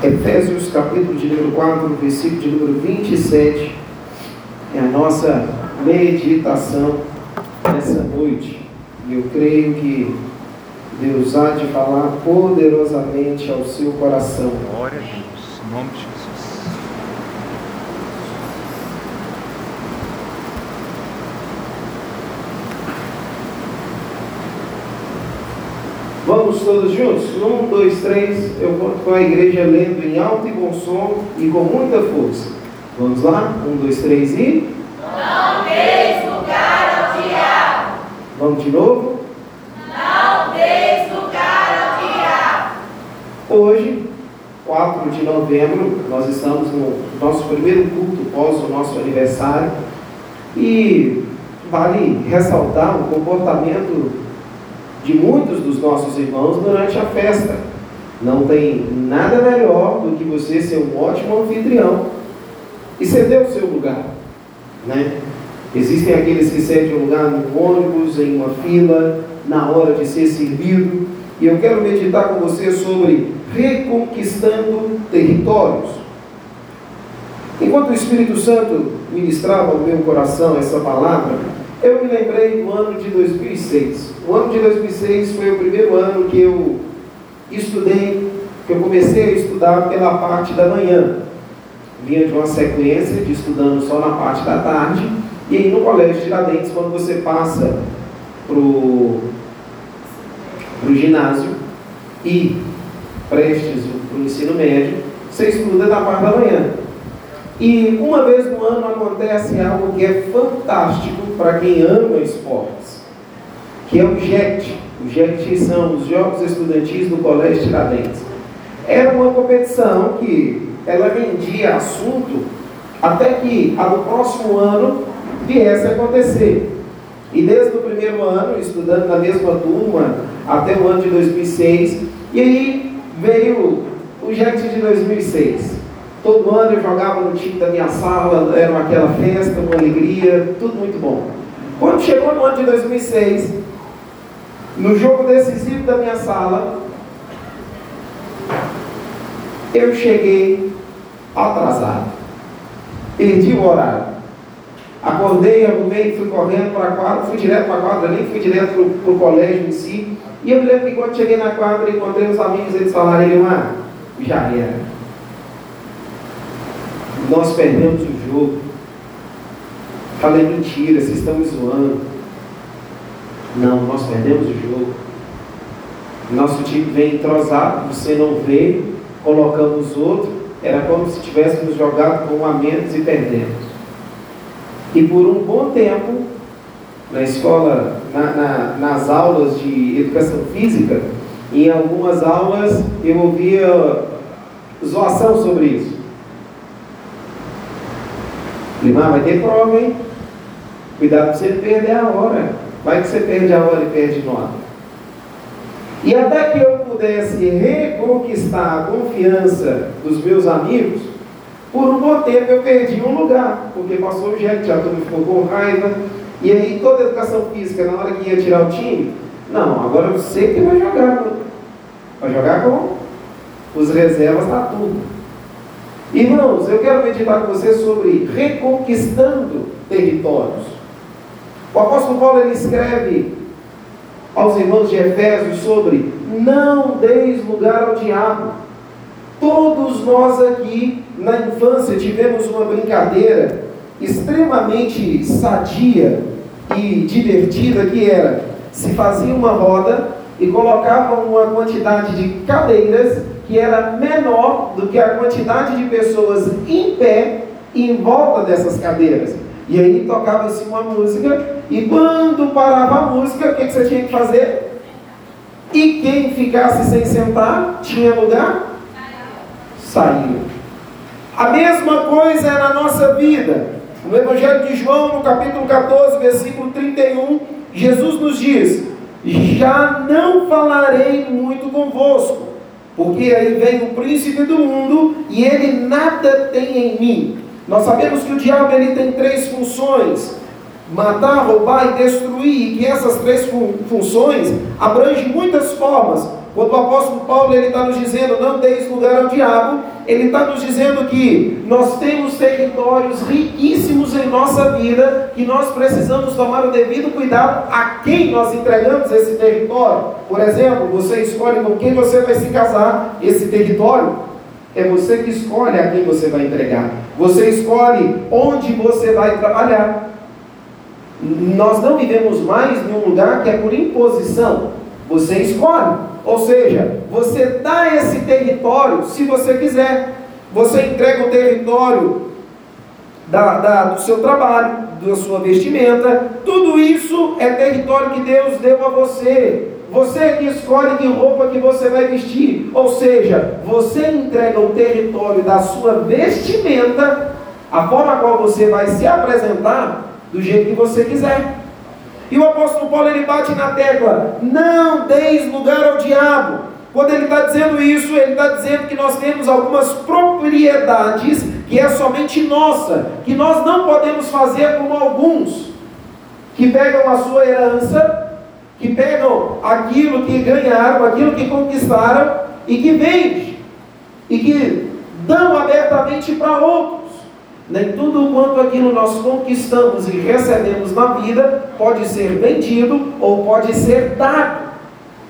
Efésios capítulo de número 4, versículo de número 27, é a nossa meditação nessa noite. E eu creio que Deus há de falar poderosamente ao seu coração. Glória a Deus, em nome de Jesus. Vamos todos juntos? Um, dois, três. Eu vou com a igreja lendo em alto e bom som e com muita força. Vamos lá? Um, dois, três e. Não deis lugar ao diabo. Vamos de novo? Não deis lugar ao diabo. Hoje, 4 de novembro, nós estamos no nosso primeiro culto pós o nosso aniversário e vale ressaltar o comportamento de muitos dos nossos irmãos durante a festa. Não tem nada melhor do que você ser um ótimo anfitrião e ceder o seu lugar. Né? Existem aqueles que cedem o lugar no ônibus, em uma fila, na hora de ser servido. E eu quero meditar com você sobre reconquistando territórios. Enquanto o Espírito Santo ministrava no meu coração essa palavra, eu me lembrei do ano de 2006. O ano de 2006 foi o primeiro ano que eu estudei, que eu comecei a estudar pela parte da manhã. Vinha de uma sequência de estudando só na parte da tarde, e aí no Colégio Tiradentes, quando você passa para o ginásio e prestes para o ensino médio, você estuda na parte da manhã. E uma vez no ano acontece algo que é fantástico para quem ama esportes, que é o JET. O JET são os Jogos Estudantis do Colégio Tiradentes. Era uma competição que ela rendia assunto até que a do próximo ano viesse a acontecer. E desde o primeiro ano, estudando na mesma turma, até o ano de 2006, e aí veio o JET de 2006. Todo ano eu jogava no time da minha sala, era aquela festa, uma alegria, tudo muito bom. Quando chegou no ano de 2006, no jogo decisivo da minha sala, eu cheguei atrasado. Perdi o horário. Acordei, arrumei, fui correndo para a quadra, fui direto para a quadra, nem fui direto para o colégio em si. E eu me lembro que quando cheguei na quadra, encontrei os amigos, eles falaram, Elimar, já era nós perdemos o jogo. Falei, mentira, vocês estão me zoando. Não, nós perdemos o jogo. Nosso time vem entrosado, você não vê, colocamos outro. Era como se tivéssemos jogado com um a menos e perdemos. E por um bom tempo, na escola, na, na, nas aulas de educação física, em algumas aulas eu ouvia zoação sobre isso. Limar vai ter prova, hein? Cuidado para você perder a hora. Vai que você perde a hora e perde nota. E até que eu pudesse reconquistar a confiança dos meus amigos, por um bom tempo eu perdi um lugar, porque passou o já todo mundo ficou com raiva. E aí toda a educação física, na hora que ia tirar o time, não, agora você que vai jogar. Vai jogar com os reservas da tudo. Irmãos, eu quero meditar com você sobre reconquistando territórios. O apóstolo Paulo ele escreve aos irmãos de Efésios sobre não deis lugar ao diabo. Todos nós aqui na infância tivemos uma brincadeira extremamente sadia e divertida que era se fazia uma roda e colocavam uma quantidade de cadeiras que era menor do que a quantidade de pessoas em pé em volta dessas cadeiras. E aí tocava-se uma música, e quando parava a música, o que, você tinha que fazer? E quem ficasse sem sentar, tinha lugar? Saiu. A mesma coisa é na nossa vida. No Evangelho de João, no capítulo 14, versículo 31, Jesus nos diz: Já não falarei muito convosco porque aí vem o príncipe do mundo e ele nada tem em mim. Nós sabemos que o diabo ele tem três funções: matar, roubar e destruir, e que essas três fun funções abrangem muitas formas, Quando o apóstolo Paulo ele está nos dizendo não deis lugar ao diabo, ele está nos dizendo que nós temos territórios riquíssimos em nossa vida que nós precisamos tomar o devido cuidado a quem nós entregamos esse território. Por exemplo, você escolhe com quem você vai se casar, esse território é você que escolhe a quem você vai entregar. Você escolhe onde você vai trabalhar. Nós não vivemos mais em um lugar que é por imposição. Você escolhe. Ou seja, você dá esse território se você quiser. Você entrega o território da, da, do seu trabalho, da sua vestimenta. Tudo isso é território que Deus deu a você. Você que escolhe que roupa que você vai vestir. Ou seja, você entrega o território da sua vestimenta, a forma qual você vai se apresentar, do jeito que você quiser. E o apóstolo Paulo ele bate na tecla: não deis lugar ao diabo. Quando ele está dizendo isso, ele está dizendo que nós temos algumas propriedades que é somente nossa, que nós não podemos fazer como alguns que pegam a sua herança, que pegam aquilo que ganharam, aquilo que conquistaram e que vendem e que dão abertamente para outros. Nem tudo quanto aquilo nós conquistamos e recebemos na vida pode ser vendido ou pode ser dado.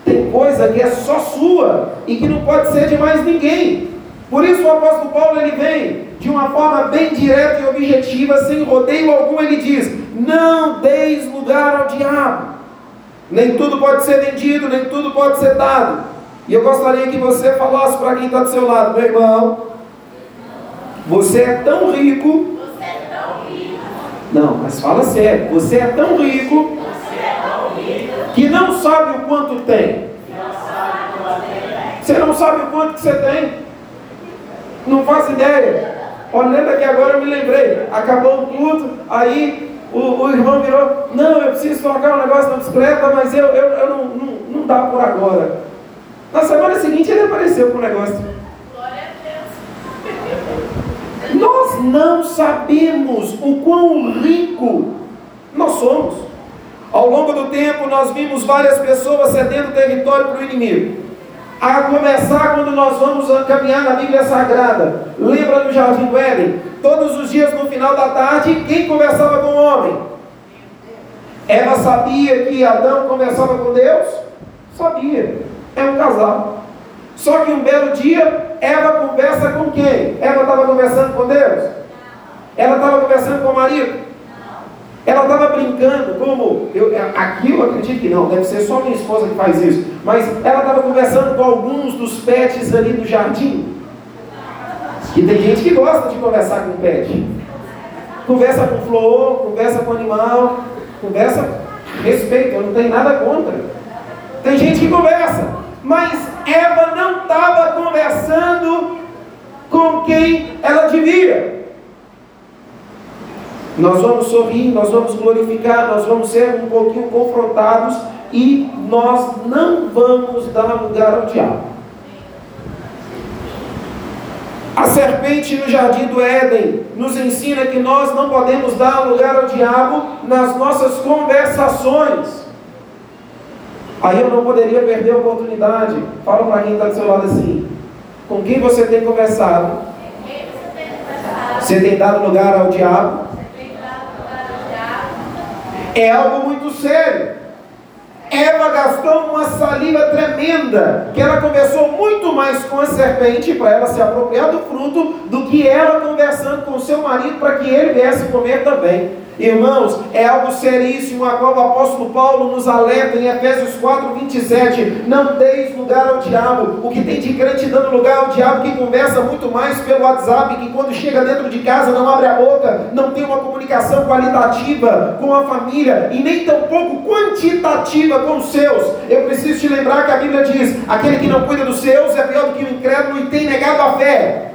Tem coisa que é só sua e que não pode ser de mais ninguém. Por isso o apóstolo Paulo ele vem de uma forma bem direta e objetiva, sem rodeio algum, ele diz: Não deis lugar ao diabo. Nem tudo pode ser vendido, nem tudo pode ser dado. E eu gostaria que você falasse para quem está do seu lado, meu irmão, você é tão rico. Você é tão rico. Não, mas fala sério. Você é tão rico. É tão rico. Que não sabe o quanto tem. Você não sabe o quanto que você tem. Não faz ideia. Olha, lembra que agora eu me lembrei. Acabou o culto, aí o, o, irmão virou, não, eu preciso trocar um negócio na bicicleta, mas eu, eu, eu não, não, não dá por agora. Na semana seguinte ele apareceu com o negócio. Nós não sabemos o quão rico nós somos. Ao longo do tempo, nós vimos várias pessoas cedendo território para o inimigo. A começar quando nós vamos caminhar na Bíblia Sagrada. Lembra do Jardim do Éden? Todos os dias no final da tarde, quem conversava com o homem? Eva sabia que Adão conversava com Deus? Sabia. É um casal. Só que um belo dia, Eva conversa com quem? Eva estava conversando com Deus? Ela estava conversando com o marido? Ela estava brincando, como eu, aqui eu acredito que não, deve ser só minha esposa que faz isso, mas ela estava conversando com alguns dos pets ali do jardim. E tem gente que gosta de conversar com pet. Conversa com flor, conversa com animal, conversa, respeito, eu não tenho nada contra. Tem gente que conversa. Mas Eva não estava conversando com quem ela devia. Nós vamos sorrir, nós vamos glorificar, nós vamos ser um pouquinho confrontados e nós não vamos dar lugar ao diabo. A serpente no jardim do Éden nos ensina que nós não podemos dar lugar ao diabo nas nossas conversações. Aí eu não poderia perder a oportunidade. Fala para quem está do seu lado assim: com quem você tem conversado? Você tem dado lugar ao diabo? É algo muito sério. Eva gastou uma saliva tremenda, que ela conversou muito mais com a serpente para ela se apropriar do fruto do que ela conversando com seu marido para que ele viesse comer também. Irmãos, é algo seríssimo a qual o apóstolo Paulo nos alerta em Efésios 4, 27. Não deis lugar ao diabo. O que tem de crente dando lugar ao diabo que conversa muito mais pelo WhatsApp, que quando chega dentro de casa não abre a boca, não tem uma comunicação qualitativa com a família e nem tampouco quantitativa com os seus. Eu preciso te lembrar que a Bíblia diz: aquele que não cuida dos seus é pior do que o incrédulo e tem negado a fé.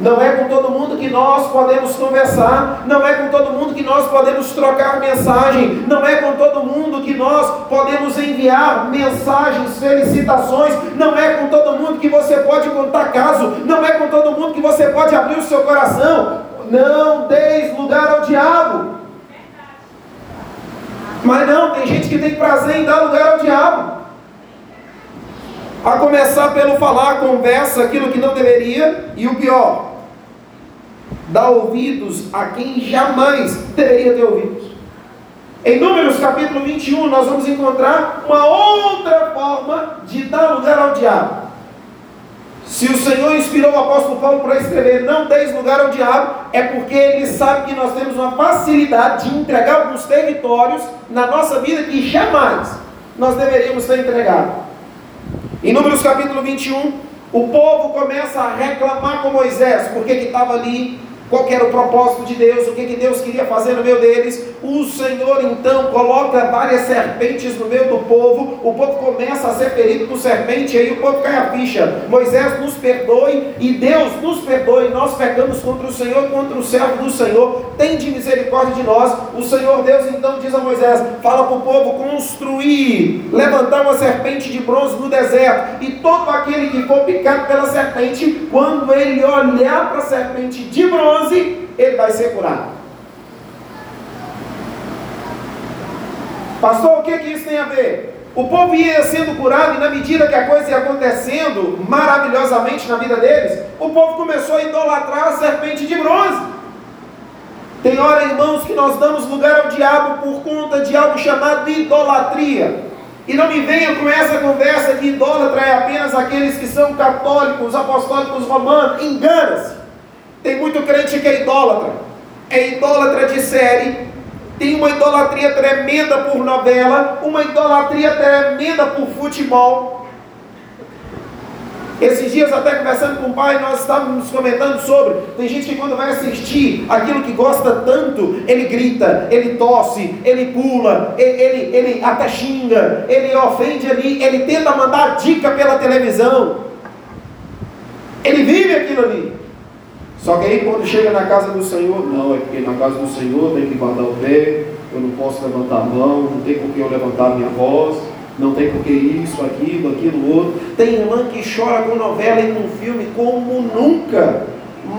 Não é com todo mundo que nós podemos conversar, não é com todo mundo que nós podemos trocar mensagem, não é com todo mundo que nós podemos enviar mensagens, felicitações, não é com todo mundo que você pode contar caso, não é com todo mundo que você pode abrir o seu coração. Não deis lugar ao diabo. Mas não, tem gente que tem prazer em dar lugar ao diabo. A começar pelo falar, conversa, aquilo que não deveria, e o pior, dá ouvidos a quem jamais deveria ter ouvidos. Em Números capítulo 21, nós vamos encontrar uma outra forma de dar lugar ao diabo. Se o Senhor inspirou o apóstolo Paulo para escrever não deis lugar ao diabo, é porque ele sabe que nós temos uma facilidade de entregar alguns territórios na nossa vida que jamais nós deveríamos ter entregado. Em Números capítulo 21, o povo começa a reclamar com Moisés, porque que estava ali qual era o propósito de Deus, o que, que Deus queria fazer no meio deles. O Senhor então coloca várias serpentes no meio do povo, o povo começa a ser ferido por serpente, e aí o povo cai a ficha. Moisés nos perdoe e Deus nos perdoe. Nós pecamos contra o Senhor, contra o servo do Senhor. Tem de misericórdia de nós. O Senhor Deus então diz a Moisés: fala para o povo construir, levantar uma serpente de bronze no deserto, e todo aquele que for picado pela serpente, quando ele olhar para a serpente de bronze, 11, ele vai ser curado. Pastor, o que, que isso tem a ver? O povo ia sendo curado e na medida que a coisa ia acontecendo maravilhosamente na vida deles, o povo começou a idolatrar a serpente de bronze. Tem hora, irmãos, que nós damos lugar ao diabo por conta de algo chamado idolatria. E não me venha com essa conversa que idólatra é apenas aqueles que são católicos, apostólicos romanos. Engana-se. Tem muito crente que é idólatra, é idólatra de série, tem uma idolatria tremenda por novela, uma idolatria tremenda por futebol. Esses dias, até conversando com o pai, nós estávamos comentando sobre. Tem gente que, quando vai assistir aquilo que gosta tanto, ele grita, ele tosse, ele pula, ele, ele, ele até xinga, ele ofende ali, ele tenta mandar dica pela televisão. Ele vive aquilo ali. Só que aí quando chega na casa do Senhor, não, é porque na casa do Senhor tem que guardar o pé, eu não posso levantar a mão, não tem por que eu levantar a minha voz, não tem por que isso, aquilo, aquilo, outro. Tem irmã que chora com novela e com filme como nunca,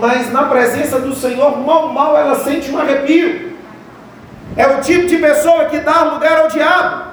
mas na presença do Senhor, mal, mal ela sente um arrepio. É o tipo de pessoa que dá lugar ao diabo.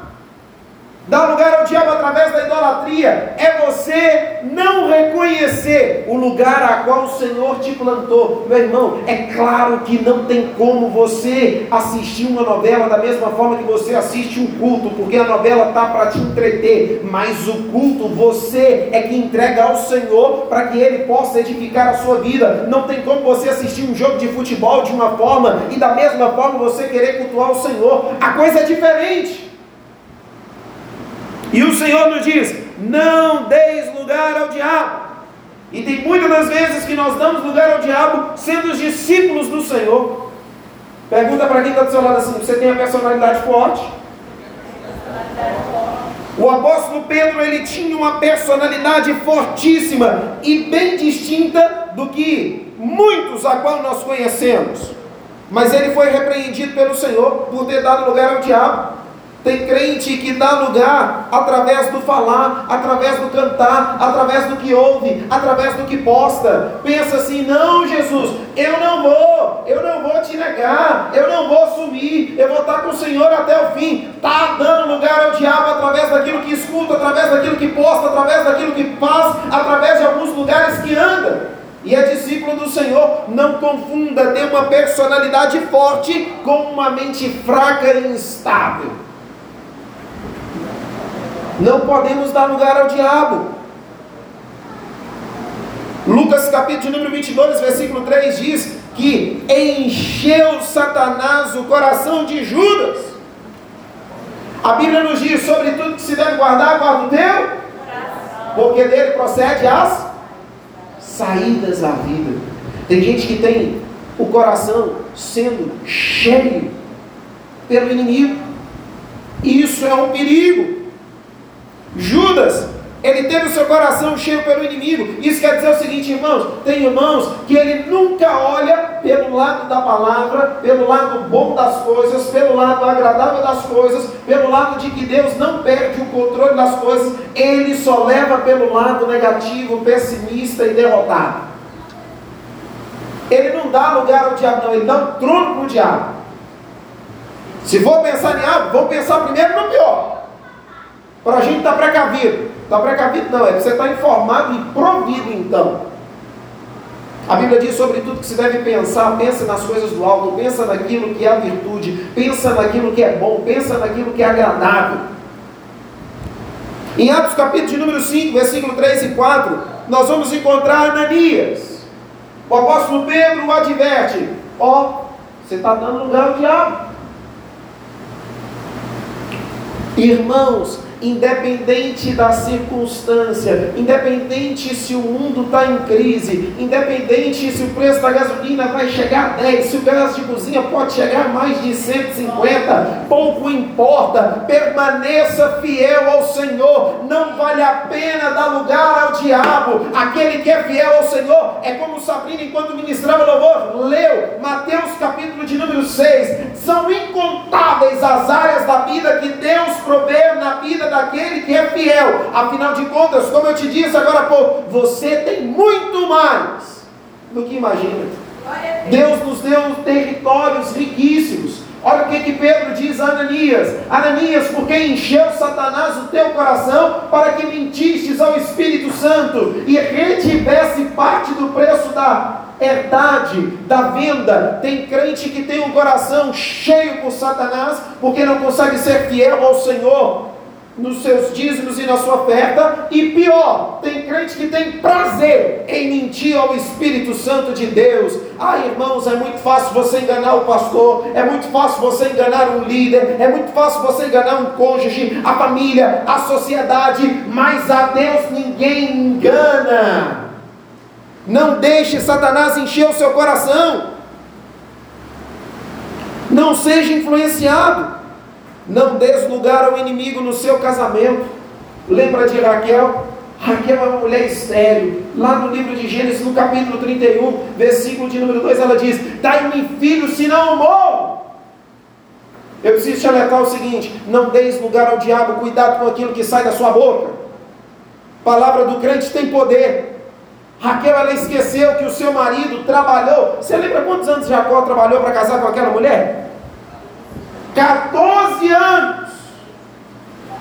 Dar lugar ao diabo através da idolatria é você não reconhecer o lugar a qual o Senhor te plantou. Meu irmão, é claro que não tem como você assistir uma novela da mesma forma que você assiste um culto, porque a novela está para te entreter, mas o culto você é que entrega ao Senhor para que Ele possa edificar a sua vida. Não tem como você assistir um jogo de futebol de uma forma e da mesma forma você querer cultuar o Senhor. A coisa é diferente. E o Senhor nos diz: não deis lugar ao diabo. E tem muitas das vezes que nós damos lugar ao diabo sendo os discípulos do Senhor. Pergunta para quem está do seu lado assim: você tem a personalidade forte? O apóstolo Pedro ele tinha uma personalidade fortíssima e bem distinta do que muitos a qual nós conhecemos. Mas ele foi repreendido pelo Senhor por ter dado lugar ao diabo. Tem crente que dá lugar através do falar, através do cantar, através do que ouve, através do que posta. Pensa assim: não, Jesus, eu não vou, eu não vou te negar, eu não vou sumir, eu vou estar com o Senhor até o fim. Está dando lugar ao diabo através daquilo que escuta, através daquilo que posta, através daquilo que faz, através de alguns lugares que anda. E é discípulo do Senhor, não confunda ter uma personalidade forte com uma mente fraca e instável. Não podemos dar lugar ao diabo. Lucas capítulo número 22, versículo 3 diz que encheu Satanás o coração de Judas. A Bíblia nos diz sobre tudo que se deve guardar, guarda o teu, porque dele procede as saídas da vida. Tem gente que tem o coração sendo cheio pelo inimigo. Isso é um perigo. Judas, ele teve o seu coração cheio pelo inimigo. Isso quer dizer o seguinte, irmãos: tem irmãos que ele nunca olha pelo lado da palavra, pelo lado bom das coisas, pelo lado agradável das coisas, pelo lado de que Deus não perde o controle das coisas, ele só leva pelo lado negativo, pessimista e derrotado. Ele não dá lugar ao diabo, não, ele dá um trono para o diabo. Se for pensar em algo, vamos pensar primeiro no pior para a gente estar tá precavido. Está precavido? Não, é você está informado e provido então. A Bíblia diz sobre tudo que se deve pensar, pensa nas coisas do alto, pensa naquilo que é virtude, pensa naquilo que é bom, pensa naquilo que é agradável. Em Atos capítulo de número 5, versículo 3 e 4, nós vamos encontrar Ananias. O apóstolo Pedro o adverte: Ó, oh, você está dando lugar ao diabo. Irmãos, independente da circunstância, independente se o mundo está em crise, independente se o preço da gasolina vai chegar a 10, se o gás de cozinha pode chegar a mais de 150, pouco importa, permaneça fiel ao Senhor, não vale a pena dar lugar ao diabo, aquele que é fiel ao Senhor, é como Sabrina enquanto ministrava louvor, leu Mateus capítulo de número 6, são incontáveis as áreas da vida que Deus provê na vida daquele que é fiel. Afinal de contas, como eu te disse agora há pouco, você tem muito mais do que imagina. Deus nos deu territórios riquíssimos. Olha o que, que Pedro diz a Ananias: Ananias, porque encheu Satanás o teu coração para que mentistes ao Espírito Santo e retivesse parte do preço da herdade, da venda. Tem crente que tem um coração cheio por Satanás porque não consegue ser fiel ao Senhor nos seus dízimos e na sua oferta, e pior, tem crente que tem prazer em mentir ao Espírito Santo de Deus. Ah, irmãos, é muito fácil você enganar o pastor, é muito fácil você enganar um líder, é muito fácil você enganar um cônjuge, a família, a sociedade, mas a Deus ninguém engana. Não deixe Satanás encher o seu coração. Não seja influenciado. Não des lugar ao inimigo no seu casamento. Lembra de Raquel? Raquel é uma mulher estéril. Lá no livro de Gênesis, no capítulo 31, versículo de número 2, ela diz: Dai-me filho, senão eu morro. Eu preciso te alertar o seguinte: não deis lugar ao diabo, cuidado com aquilo que sai da sua boca. palavra do crente tem poder. Raquel, ela esqueceu que o seu marido trabalhou. Você lembra quantos anos Jacó trabalhou para casar com aquela mulher? 14 anos.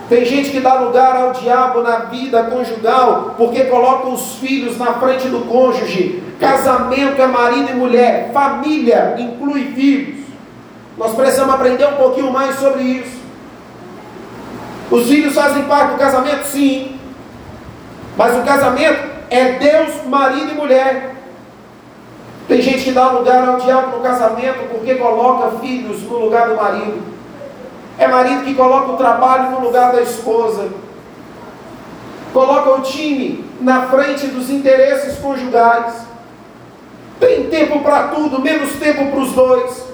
Tem gente que dá lugar ao diabo na vida conjugal porque coloca os filhos na frente do cônjuge. Casamento é marido e mulher, família inclui filhos. Nós precisamos aprender um pouquinho mais sobre isso. Os filhos fazem parte do casamento? Sim. Mas o casamento é Deus, marido e mulher. Tem gente que dá lugar ao diabo no casamento porque coloca filhos no lugar do marido. É marido que coloca o trabalho no lugar da esposa. Coloca o time na frente dos interesses conjugais. Tem tempo para tudo, menos tempo para os dois.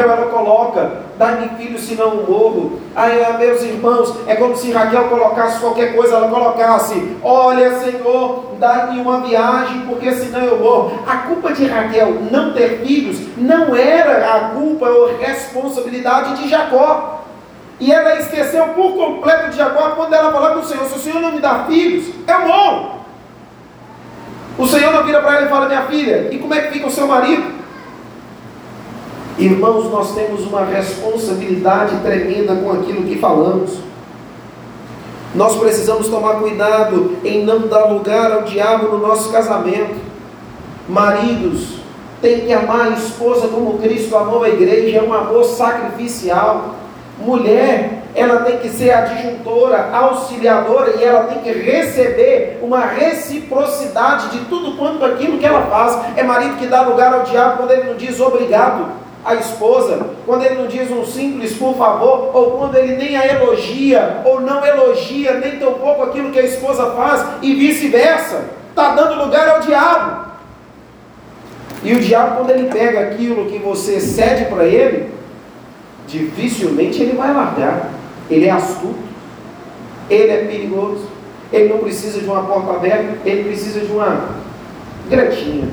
Raquel ela coloca, dá-me filho senão morro. Aí, ah, meus irmãos, é como se Raquel colocasse qualquer coisa, ela colocasse, olha Senhor, dá-me uma viagem, porque senão eu morro. A culpa de Raquel não ter filhos não era a culpa ou responsabilidade de Jacó. E ela esqueceu por completo de Jacó quando ela falou com o Senhor: se o Senhor não me dá filhos, eu morro. O Senhor não vira para ela e fala: minha filha, e como é que fica o seu marido? Irmãos, nós temos uma responsabilidade tremenda com aquilo que falamos. Nós precisamos tomar cuidado em não dar lugar ao diabo no nosso casamento. Maridos, tem que amar a esposa como Cristo amou a igreja, é um amor sacrificial. Mulher, ela tem que ser adjuntora, auxiliadora e ela tem que receber uma reciprocidade de tudo quanto aquilo que ela faz. É marido que dá lugar ao diabo quando ele não diz obrigado a esposa, quando ele não diz um simples por favor, ou quando ele nem a elogia, ou não elogia nem tão pouco aquilo que a esposa faz, e vice-versa, está dando lugar ao diabo. E o diabo, quando ele pega aquilo que você cede para ele, dificilmente ele vai largar. Ele é astuto, ele é perigoso, ele não precisa de uma porta aberta, ele precisa de uma gretinha.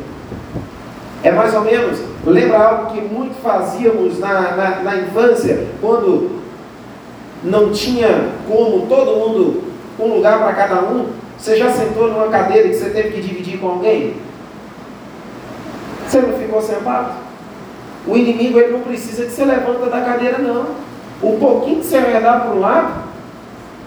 É mais ou menos Lembra algo que muito fazíamos na, na, na infância, quando não tinha como todo mundo um lugar para cada um? Você já sentou numa cadeira que você teve que dividir com alguém? Você não ficou sentado? O inimigo ele não precisa que você levanta da cadeira, não. O pouquinho que você vai dar para um lado,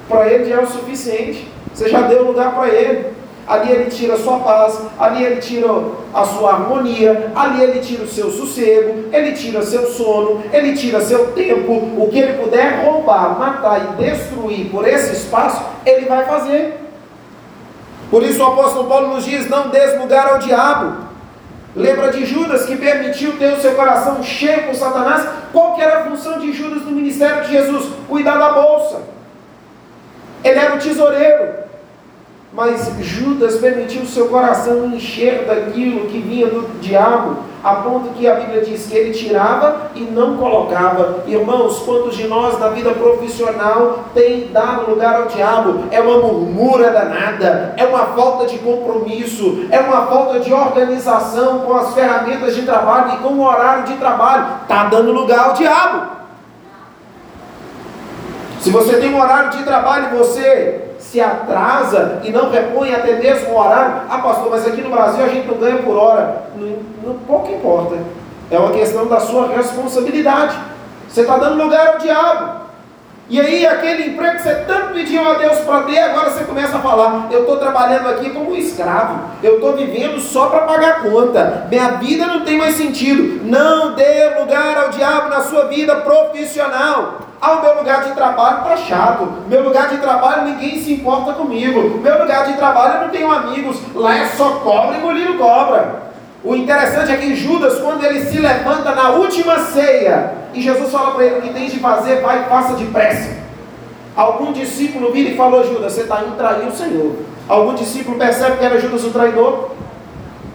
para ele já é o suficiente. Você já deu lugar para ele. Ali ele tira a sua paz, ali ele tira a sua harmonia, ali ele tira o seu sossego, ele tira seu sono, ele tira seu tempo. O que ele puder roubar, matar e destruir por esse espaço, ele vai fazer. Por isso o apóstolo Paulo nos diz: não des lugar ao diabo. Lembra de Judas que permitiu ter o seu coração cheio com Satanás? Qual que era a função de Judas no ministério de Jesus? Cuidar da bolsa. Ele era o tesoureiro. Mas Judas permitiu seu coração encher daquilo que vinha do diabo, a ponto que a Bíblia diz que ele tirava e não colocava. Irmãos, quantos de nós na vida profissional tem dado lugar ao diabo? É uma murmura danada, é uma falta de compromisso, é uma falta de organização com as ferramentas de trabalho e com o horário de trabalho. Está dando lugar ao diabo. Se você tem um horário de trabalho e você se atrasa e não repõe até mesmo o horário. Ah, pastor, mas aqui no Brasil a gente não ganha por hora. Não, não pouco importa. É uma questão da sua responsabilidade. Você está dando lugar ao diabo. E aí, aquele emprego que você tanto pediu a Deus para ter, agora você começa a falar: eu estou trabalhando aqui como um escravo, eu estou vivendo só para pagar conta, minha vida não tem mais sentido. Não dê lugar ao diabo na sua vida profissional. Ah, o meu lugar de trabalho está chato. Meu lugar de trabalho ninguém se importa comigo. Meu lugar de trabalho eu não tenho amigos. Lá é só cobra e molinho cobra. O interessante é que Judas, quando ele se levanta na última ceia, e Jesus fala para ele: o que tens de fazer, vai e faça depressa. Algum discípulo vira e falou: Judas, você está indo trair o Senhor. Algum discípulo percebe que era Judas o traidor?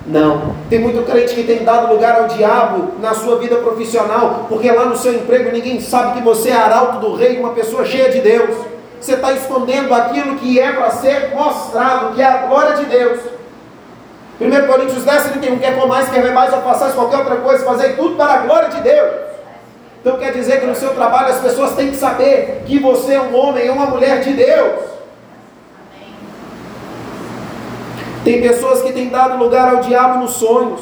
Não. Tem muito crente que tem dado lugar ao diabo na sua vida profissional, porque lá no seu emprego ninguém sabe que você é arauto do rei, uma pessoa cheia de Deus. Você está escondendo aquilo que é para ser mostrado, que é a glória de Deus. 1 Coríntios 10, 31, quer comais, quer ver mais ou façais qualquer outra coisa, fazer tudo para a glória de Deus. Então quer dizer que no seu trabalho as pessoas têm que saber que você é um homem, é uma mulher de Deus. Tem pessoas que têm dado lugar ao diabo nos sonhos.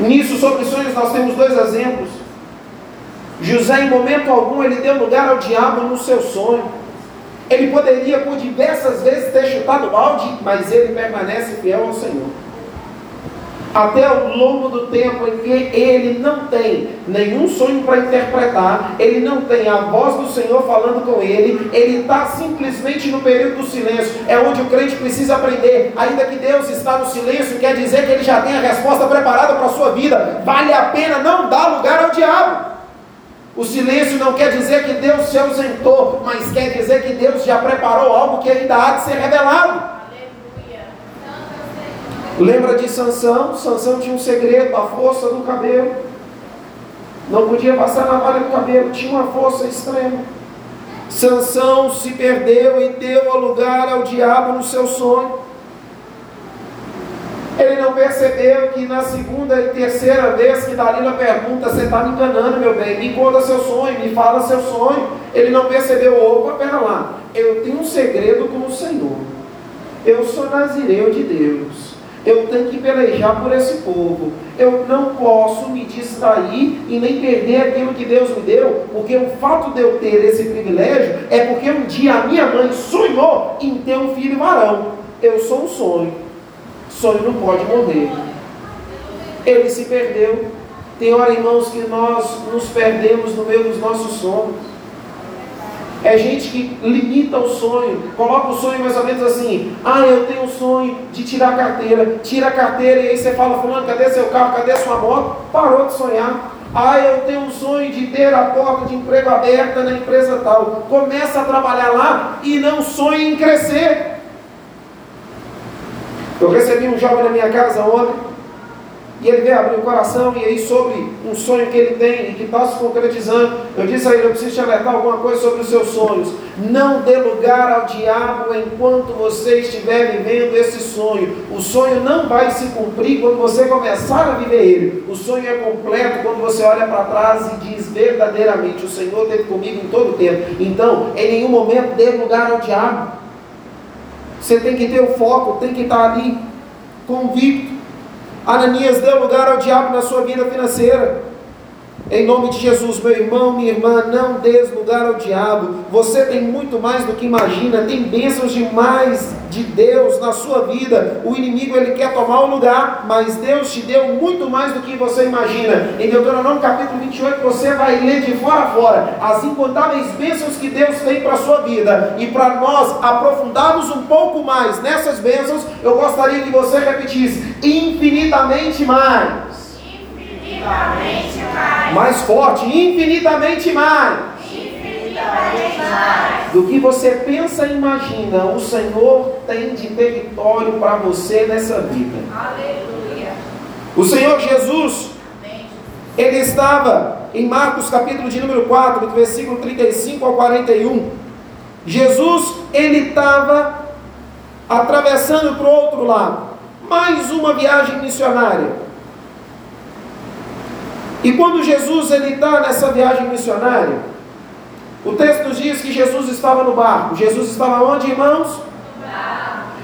Nisso, sobre sonhos, nós temos dois exemplos. José, em momento algum, ele deu lugar ao diabo no seu sonho. Ele poderia, por diversas vezes, ter chutado o balde, mas ele permanece fiel ao Senhor até ao longo do tempo em que ele não tem nenhum sonho para interpretar, ele não tem a voz do Senhor falando com ele, ele está simplesmente no período do silêncio, é onde o crente precisa aprender, ainda que Deus está no silêncio, quer dizer que ele já tem a resposta preparada para a sua vida, vale a pena não dar lugar ao diabo. O silêncio não quer dizer que Deus se ausentou, mas quer dizer que Deus já preparou algo que ainda há de ser revelado. Lembra de Sansão? Sansão tinha um segredo, a força do cabelo. Não podia passar na navalha do cabelo, tinha uma força extrema. Sansão se perdeu e deu lugar ao diabo no seu sonho. Ele não percebeu que na segunda e terceira vez que Dalila pergunta, você está me enganando, meu bem, me conta seu sonho, me fala seu sonho. Ele não percebeu, opa, pera lá, eu tenho um segredo com o Senhor. Eu sou nazireu de Deus eu tenho que pelejar por esse povo. Eu não posso me distrair e nem perder aquilo que Deus me deu, porque o fato de eu ter esse privilégio é porque um dia a minha mãe sonhou em ter um filho varão. Eu sou um sonho. Sonho não pode morrer. Ele se perdeu. Tem hora, irmãos, que nós nos perdemos no meio dos nossos sonhos. É gente que limita o sonho, coloca o sonho mais ou menos assim: ah, eu tenho um sonho de tirar a carteira, tira a carteira e aí você fala, fulano, cadê seu carro, cadê sua moto? Parou de sonhar. Ah, eu tenho um sonho de ter a porta de emprego aberta na empresa tal. Começa a trabalhar lá e não sonha em crescer. Eu recebi um jovem na minha casa ontem, e ele veio abrir o coração, e aí sobre um sonho que ele tem e que está se concretizando, eu disse a ele, eu preciso te alertar alguma coisa sobre os seus sonhos. Não dê lugar ao diabo enquanto você estiver vivendo esse sonho. O sonho não vai se cumprir quando você começar a viver ele. O sonho é completo quando você olha para trás e diz verdadeiramente, o Senhor esteve comigo em todo o tempo. Então, em nenhum momento dê lugar ao diabo. Você tem que ter o foco, tem que estar ali convicto Ananias deu lugar ao diabo na sua vida financeira. Em nome de Jesus, meu irmão, minha irmã, não des lugar ao diabo. Você tem muito mais do que imagina, tem bênçãos demais de Deus na sua vida. O inimigo ele quer tomar o lugar, mas Deus te deu muito mais do que você imagina. Em Deuteronômio capítulo 28, você vai ler de fora a fora as incontáveis bênçãos que Deus tem para a sua vida. E para nós aprofundarmos um pouco mais nessas bênçãos, eu gostaria que você repetisse: infinitamente mais. Infinitamente mais. Mais forte, infinitamente mais. Infinitamente mais. Do que você pensa e imagina, o Senhor tem de território para você nessa vida. Aleluia. O Senhor Jesus, Amém. ele estava em Marcos capítulo de número 4, do versículo 35 ao 41. Jesus, ele estava atravessando para o outro lado. Mais uma viagem missionária. E quando Jesus ele está nessa viagem missionária, o texto diz que Jesus estava no barco. Jesus estava onde, irmãos?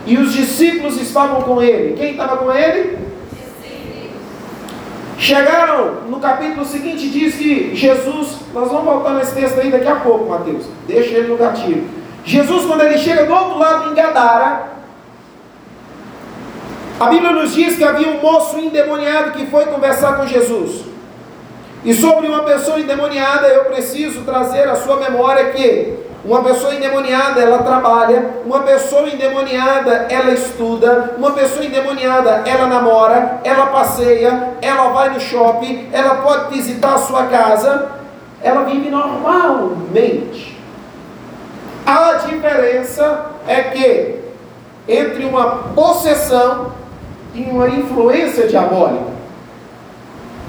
E os discípulos estavam com ele. Quem estava com ele? Chegaram no capítulo seguinte, diz que Jesus, nós vamos voltar nesse texto aí daqui a pouco, Mateus. Deixa ele no gatilho. Jesus, quando ele chega do outro lado em Gadara, a Bíblia nos diz que havia um moço endemoniado que foi conversar com Jesus. E sobre uma pessoa endemoniada, eu preciso trazer à sua memória que uma pessoa endemoniada, ela trabalha, uma pessoa endemoniada, ela estuda, uma pessoa endemoniada, ela namora, ela passeia, ela vai no shopping, ela pode visitar a sua casa, ela vive normalmente. A diferença é que entre uma possessão e uma influência diabólica.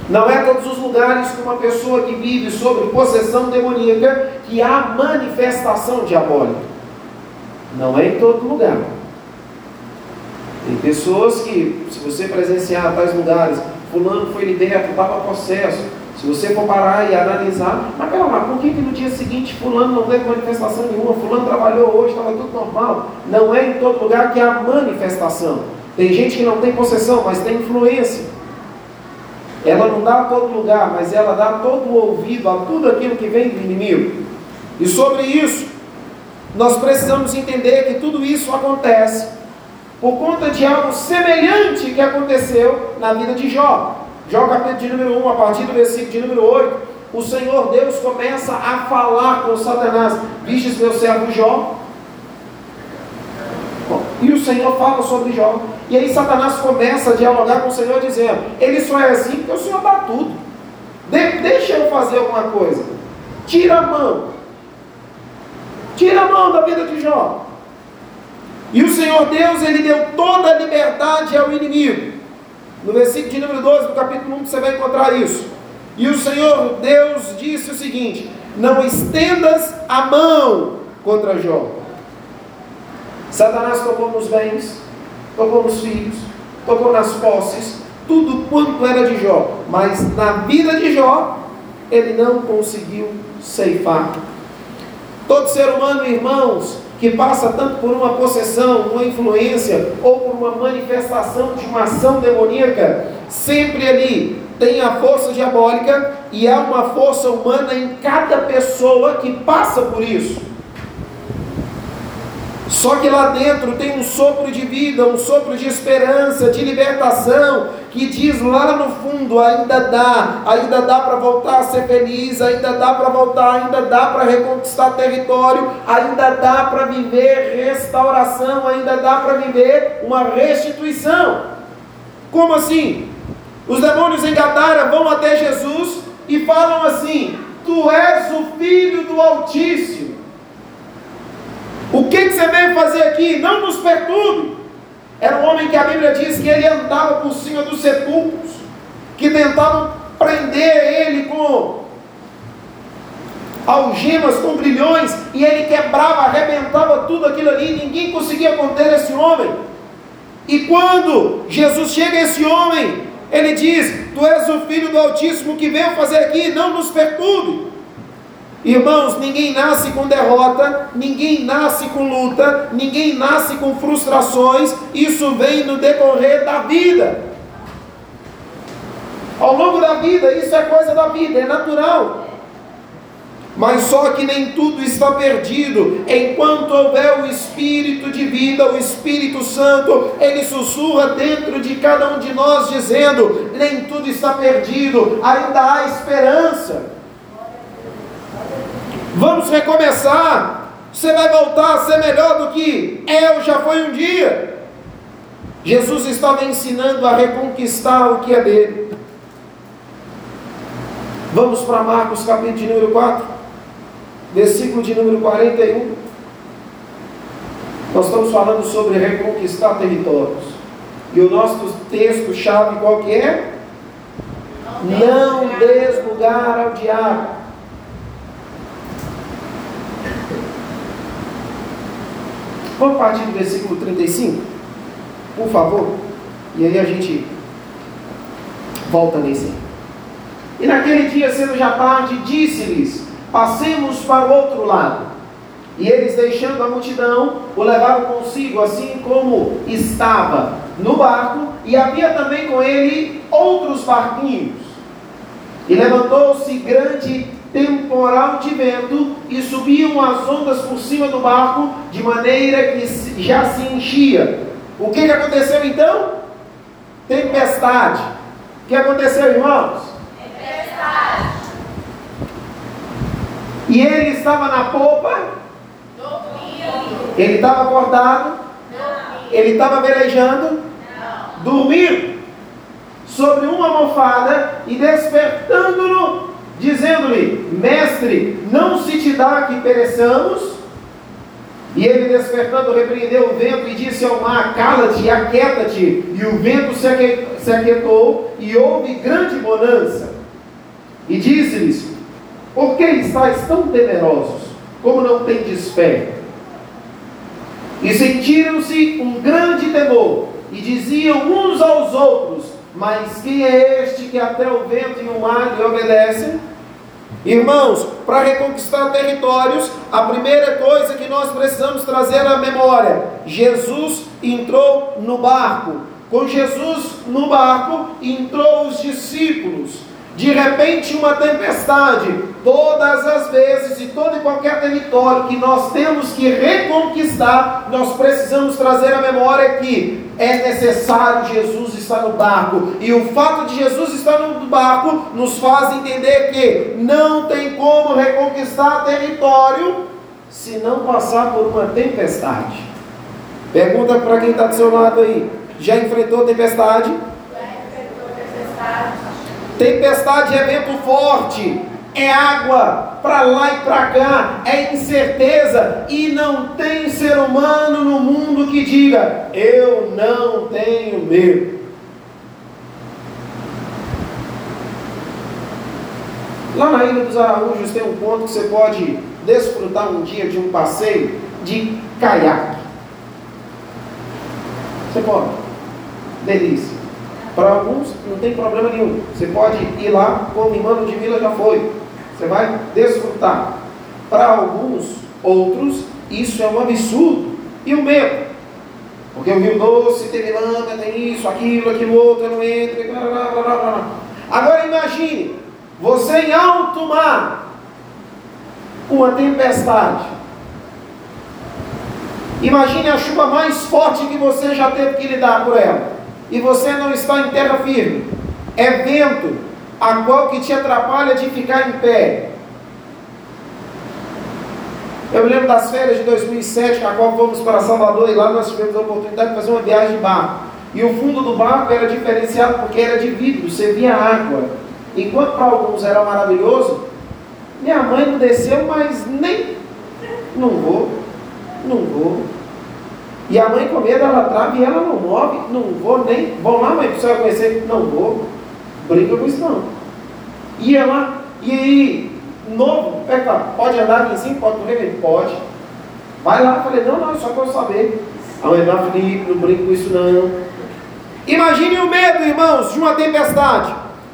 Não é todos os lugares que uma pessoa que vive sobre possessão demoníaca que há manifestação diabólica. Não é em todo lugar. Tem pessoas que, se você presenciar tais lugares, fulano foi liberto, estava processo. Se você for parar e analisar, mas pera lá, por que, que no dia seguinte fulano não teve manifestação nenhuma? Fulano trabalhou hoje, estava tudo normal. Não é em todo lugar que há manifestação. Tem gente que não tem possessão, mas tem influência. Ela não dá a todo lugar, mas ela dá todo o ouvido a tudo aquilo que vem do inimigo. E sobre isso, nós precisamos entender que tudo isso acontece por conta de algo semelhante que aconteceu na vida de Jó. Jó, capítulo de número 1, a partir do versículo de número 8, o Senhor Deus começa a falar com Satanás: Vistes meu servo Jó? E o Senhor fala sobre Jó. E aí Satanás começa a dialogar com o Senhor, dizendo: Ele só é assim porque o Senhor dá tudo. De deixa eu fazer alguma coisa. Tira a mão. Tira a mão da vida de Jó. E o Senhor Deus, ele deu toda a liberdade ao inimigo. No versículo de número 12 do capítulo 1 você vai encontrar isso. E o Senhor Deus disse o seguinte: Não estendas a mão contra Jó. Satanás tocou nos bens, tocou nos filhos, tocou nas posses, tudo quanto era de Jó. Mas na vida de Jó, ele não conseguiu ceifar. Todo ser humano, irmãos, que passa tanto por uma possessão, uma influência ou por uma manifestação de uma ação demoníaca, sempre ali tem a força diabólica e há uma força humana em cada pessoa que passa por isso. Só que lá dentro tem um sopro de vida, um sopro de esperança, de libertação, que diz lá no fundo: ainda dá, ainda dá para voltar a ser feliz, ainda dá para voltar, ainda dá para reconquistar território, ainda dá para viver restauração, ainda dá para viver uma restituição. Como assim? Os demônios em Gadara vão até Jesus e falam assim: Tu és o filho do Altíssimo. O que, que você veio fazer aqui? Não nos perturbe. Era um homem que a Bíblia diz que ele andava por cima dos sepulcros, que tentavam prender ele com algemas, com grilhões, e ele quebrava, arrebentava tudo aquilo ali, ninguém conseguia conter esse homem. E quando Jesus chega a esse homem, ele diz: Tu és o filho do Altíssimo que veio fazer aqui, não nos perturbe. Irmãos, ninguém nasce com derrota, ninguém nasce com luta, ninguém nasce com frustrações, isso vem no decorrer da vida. Ao longo da vida, isso é coisa da vida, é natural. Mas só que nem tudo está perdido. Enquanto houver o Espírito de vida, o Espírito Santo, ele sussurra dentro de cada um de nós, dizendo: nem tudo está perdido, ainda há esperança. Vamos recomeçar. Você vai voltar a ser melhor do que eu já foi um dia. Jesus estava ensinando a reconquistar o que é dele. Vamos para Marcos capítulo de número 4, versículo de número 41. Nós estamos falando sobre reconquistar territórios. E o nosso texto-chave qual que é? Não des lugar ao diabo. Vamos partir do versículo 35? Por favor. E aí a gente volta nesse. E naquele dia, sendo já tarde, disse-lhes: Passemos para o outro lado. E eles, deixando a multidão, o levaram consigo, assim como estava no barco, e havia também com ele outros barquinhos. E levantou-se grande temporal de vento, e subiam as ondas por cima do barco, de maneira que já se enchia. O que, que aconteceu então? Tempestade. O que aconteceu, irmãos? E ele estava na popa. Ele estava acordado. Ele estava velejando. Dormindo. Sobre uma almofada e despertando-no, dizendo-lhe: Mestre, não se te dá que pereçamos? E ele despertando repreendeu o vento e disse ao mar: Cala-te e aquieta-te. E o vento se aquietou e houve grande bonança. E disse-lhes: Por que estáis tão temerosos? Como não tendes fé? E sentiram-se um grande temor, e diziam uns aos outros: Mas quem é este que até o vento e o mar lhe obedecem? Irmãos, para reconquistar territórios, a primeira coisa que nós precisamos trazer à memória: Jesus entrou no barco. Com Jesus no barco, entrou os discípulos. De repente, uma tempestade. Todas as vezes e todo e qualquer território que nós temos que reconquistar, nós precisamos trazer à memória que é necessário Jesus estar no barco. E o fato de Jesus estar no barco nos faz entender que não tem como reconquistar território se não passar por uma tempestade. Pergunta para quem está do seu lado aí: já enfrentou tempestade? Já enfrentou tempestade. Tempestade é vento forte, é água para lá e para cá, é incerteza, e não tem ser humano no mundo que diga: Eu não tenho medo. Lá na Ilha dos Araújos tem um ponto que você pode desfrutar um dia de um passeio de caiaque. Você pode. Delícia. Para alguns não tem problema nenhum. Você pode ir lá, como irmã Ludmilla já foi. Você vai desfrutar. Para alguns outros, isso é um absurdo. E o medo? Porque o Rio Doce tem lama, tem isso, aquilo, aquilo outro, não entro. Blá, blá, blá, blá. Agora imagine, você em alto mar, uma tempestade. Imagine a chuva mais forte que você já teve que lidar por ela e você não está em terra firme. É vento, a qual que te atrapalha de ficar em pé. Eu me lembro das férias de 2007, a qual fomos para Salvador, e lá nós tivemos a oportunidade de fazer uma viagem de barco. E o fundo do barco era diferenciado porque era de vidro, você via água. Enquanto para alguns era maravilhoso, minha mãe não desceu, mas nem. Não vou, não vou. E a mãe com medo, ela trava e ela não move, não vou nem. Vão lá, mãe, para você conhecer, não vou. Briga com isso não. E ela, e aí, novo, pode andar aqui em cima, pode correr, pode. Vai lá, falei, não, não, só para eu saber. A mãe, não, Felipe, não brinca com isso não. Imagine o medo, irmãos, de uma tempestade.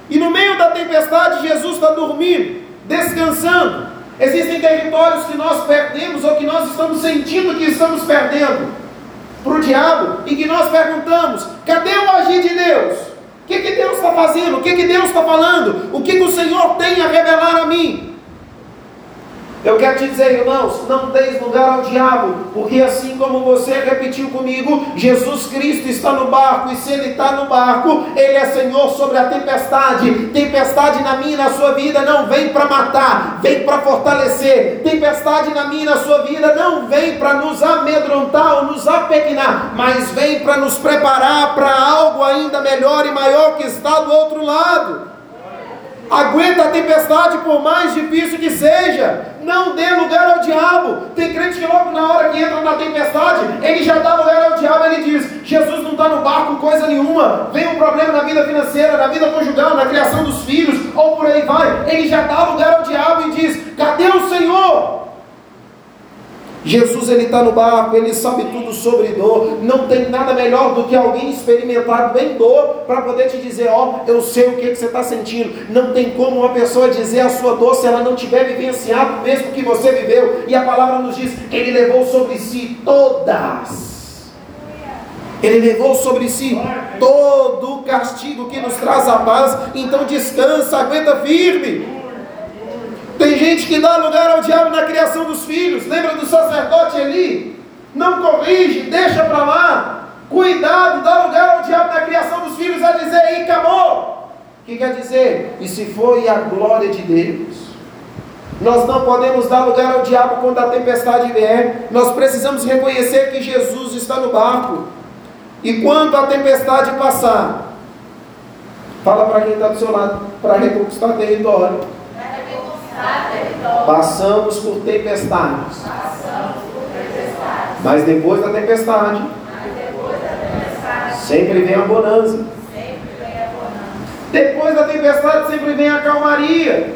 E no meio da tempestade, Jesus está dormindo, descansando. Existem territórios que nós perdemos ou que nós estamos sentindo que estamos perdendo para o diabo e que nós perguntamos: cadê o agir de Deus? que, que Deus está fazendo? O que, que Deus está falando? O que, que o Senhor tem a revelar a mim? Eu quero te dizer, irmãos, não deis lugar ao diabo, porque assim como você repetiu comigo, Jesus Cristo está no barco, e se Ele está no barco, Ele é Senhor sobre a tempestade. Tempestade na minha e na sua vida não vem para matar, vem para fortalecer. Tempestade na minha e na sua vida não vem para nos amedrontar ou nos apequinar, mas vem para nos preparar para algo ainda melhor e maior que está do outro lado. Aguenta a tempestade por mais difícil que seja. Não dê lugar ao diabo. Tem crente que logo na hora que entra na tempestade, ele já dá lugar ao diabo. Ele diz: Jesus não está no barco coisa nenhuma. Vem um problema na vida financeira, na vida conjugal, na criação dos filhos, ou por aí vai. Ele já dá lugar ao diabo e diz: Cadê o Senhor? Jesus ele está no barco, ele sabe tudo sobre dor. Não tem nada melhor do que alguém experimentado em dor para poder te dizer, ó, oh, eu sei o que, que você está sentindo. Não tem como uma pessoa dizer a sua dor se ela não tiver vivenciado mesmo que você viveu. E a palavra nos diz, ele levou sobre si todas. Ele levou sobre si todo o castigo que nos traz a paz. Então descansa, aguenta firme. Tem gente que dá lugar ao diabo na criação dos filhos. Lembra do sacerdote ali? Não corrige, deixa para lá. Cuidado, dá lugar ao diabo na criação dos filhos a dizer, aí acabou. O que quer dizer? E se foi a glória de Deus? Nós não podemos dar lugar ao diabo quando a tempestade vier. Nós precisamos reconhecer que Jesus está no barco. E quando a tempestade passar, fala para quem está do seu lado, para reconquistar território. Passamos por tempestades. Mas depois da tempestade, sempre vem a bonança. Depois da tempestade sempre vem a calmaria.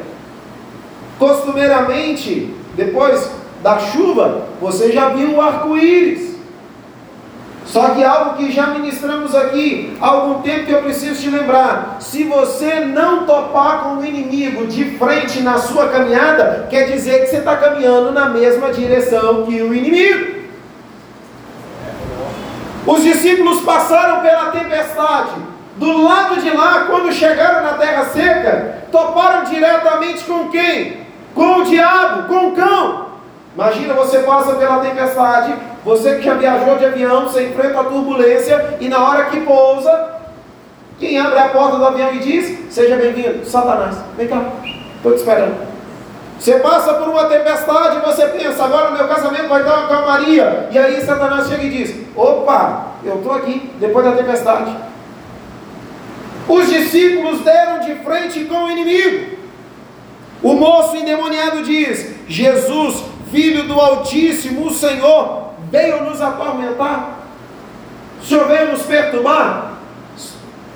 Costumeiramente, depois da chuva, você já viu o arco-íris. Só que algo que já ministramos aqui há algum tempo que eu preciso te lembrar: se você não topar com o inimigo de frente na sua caminhada, quer dizer que você está caminhando na mesma direção que o inimigo. Os discípulos passaram pela tempestade. Do lado de lá, quando chegaram na terra seca, toparam diretamente com quem? Com o diabo, com o cão. Imagina você passa pela tempestade, você que já viajou de avião, você enfrenta a turbulência e na hora que pousa, quem abre a porta do avião e diz: Seja bem-vindo, Satanás, vem cá, estou te esperando. Você passa por uma tempestade e você pensa, agora meu casamento vai dar uma calmaria. E aí Satanás chega e diz: Opa, eu estou aqui, depois da tempestade. Os discípulos deram de frente com o inimigo. O moço endemoniado diz: Jesus, filho do Altíssimo, o Senhor, veio nos atormentar, o Senhor veio nos perturbar.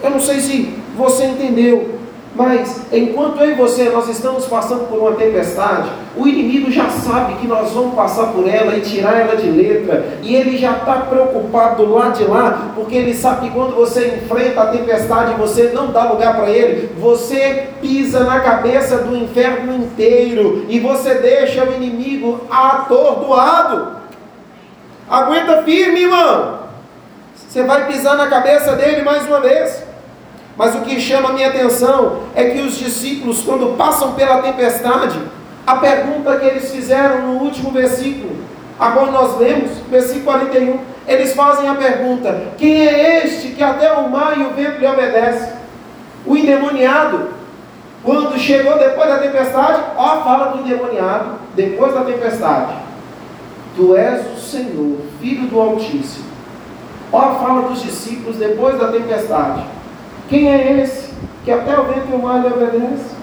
Eu não sei se você entendeu, mas enquanto eu e você nós estamos passando por uma tempestade, o inimigo já sabe que nós vamos passar por ela e tirar ela de letra, e ele já está preocupado do lado de lá, porque ele sabe que quando você enfrenta a tempestade, você não dá lugar para ele, você pisa na cabeça do inferno inteiro e você deixa o inimigo atordoado. Aguenta firme, irmão. Você vai pisar na cabeça dele mais uma vez. Mas o que chama a minha atenção é que os discípulos, quando passam pela tempestade, a pergunta que eles fizeram no último versículo, agora nós lemos, versículo 41, eles fazem a pergunta: quem é este que até o mar e o vento lhe obedece? O endemoniado, quando chegou depois da tempestade, ó fala do endemoniado, depois da tempestade. Tu és o Senhor, Filho do Altíssimo. Olha a fala dos discípulos depois da tempestade. Quem é esse que até o vento e o mar lhe obedece?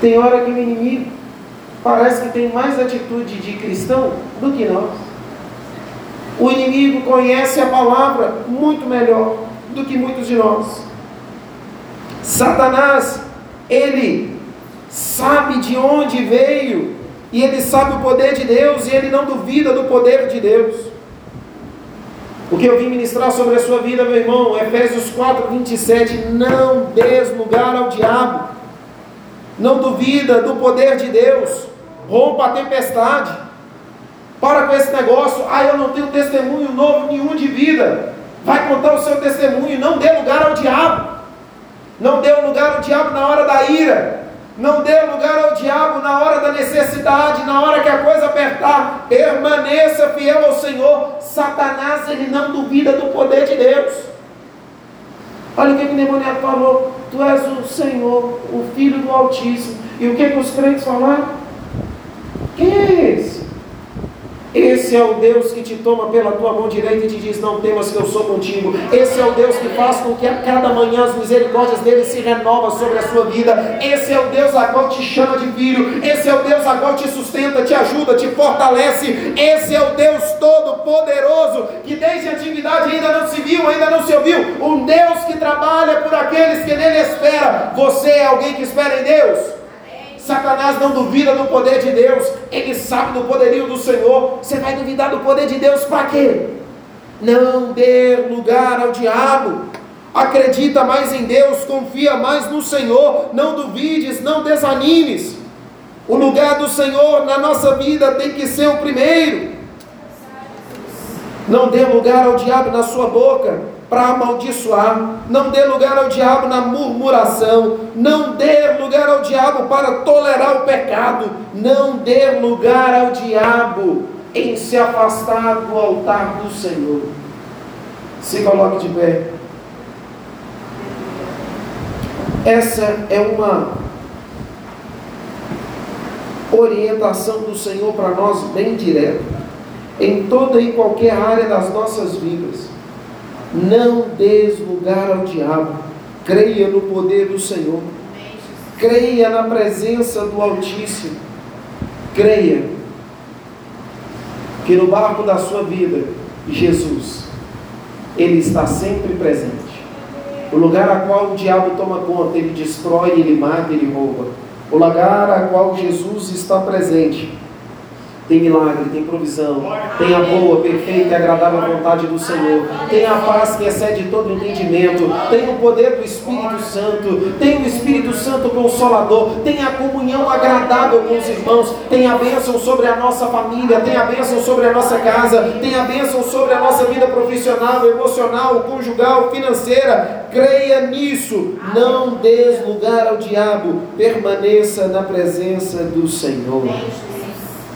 Tem hora que o inimigo parece que tem mais atitude de cristão do que nós. O inimigo conhece a palavra muito melhor do que muitos de nós. Satanás, ele sabe de onde veio e ele sabe o poder de Deus e ele não duvida do poder de Deus. O que eu vim ministrar sobre a sua vida, meu irmão, Efésios 4, 27, não des lugar ao diabo, não duvida do poder de Deus, rompa a tempestade, para com esse negócio, ah, eu não tenho testemunho novo nenhum de vida, vai contar o seu testemunho, não dê lugar ao diabo. Não dê lugar ao diabo na hora da ira. Não dê lugar ao diabo na hora da necessidade, na hora que a coisa apertar. Permaneça fiel ao Senhor. Satanás, ele não duvida do poder de Deus. Olha o que, que o demoniado falou. Tu és o Senhor, o Filho do Altíssimo. E o que, que os crentes falaram? Quem é esse? É o Deus que te toma pela tua mão direita e te diz: Não temas que eu sou contigo. Esse é o Deus que faz com que a cada manhã as misericórdias dele se renovam sobre a sua vida. Esse é o Deus a qual te chama de filho. Esse é o Deus a qual te sustenta, te ajuda, te fortalece. Esse é o Deus Todo-Poderoso que desde a antiguidade ainda não se viu, ainda não se ouviu. Um Deus que trabalha por aqueles que nele espera. Você é alguém que espera em Deus? Satanás não duvida do poder de Deus, ele sabe do poderio do Senhor. Você vai duvidar do poder de Deus para quê? Não dê lugar ao diabo. Acredita mais em Deus, confia mais no Senhor, não duvides, não desanimes. O lugar do Senhor na nossa vida tem que ser o primeiro. Não dê lugar ao diabo na sua boca para amaldiçoar, não dê lugar ao diabo na murmuração, não dê lugar ao diabo para tolerar o pecado, não dê lugar ao diabo em se afastar do altar do Senhor. Se coloque de pé. Essa é uma orientação do Senhor para nós bem direta, em toda e qualquer área das nossas vidas. Não des lugar ao diabo. Creia no poder do Senhor. Creia na presença do Altíssimo. Creia que no barco da sua vida, Jesus, Ele está sempre presente. O lugar a qual o diabo toma conta, ele destrói, ele mata, ele rouba. O lugar a qual Jesus está presente, tem milagre, tem provisão, tem a boa, perfeita e agradável vontade do Senhor, tem a paz que excede todo entendimento, tem o poder do Espírito Santo, tem o Espírito Santo consolador, tem a comunhão agradável com os irmãos, tem a bênção sobre a nossa família, tem a bênção sobre a nossa casa, tem a bênção sobre a nossa vida profissional, emocional, conjugal, financeira. Creia nisso, não des lugar ao diabo, permaneça na presença do Senhor.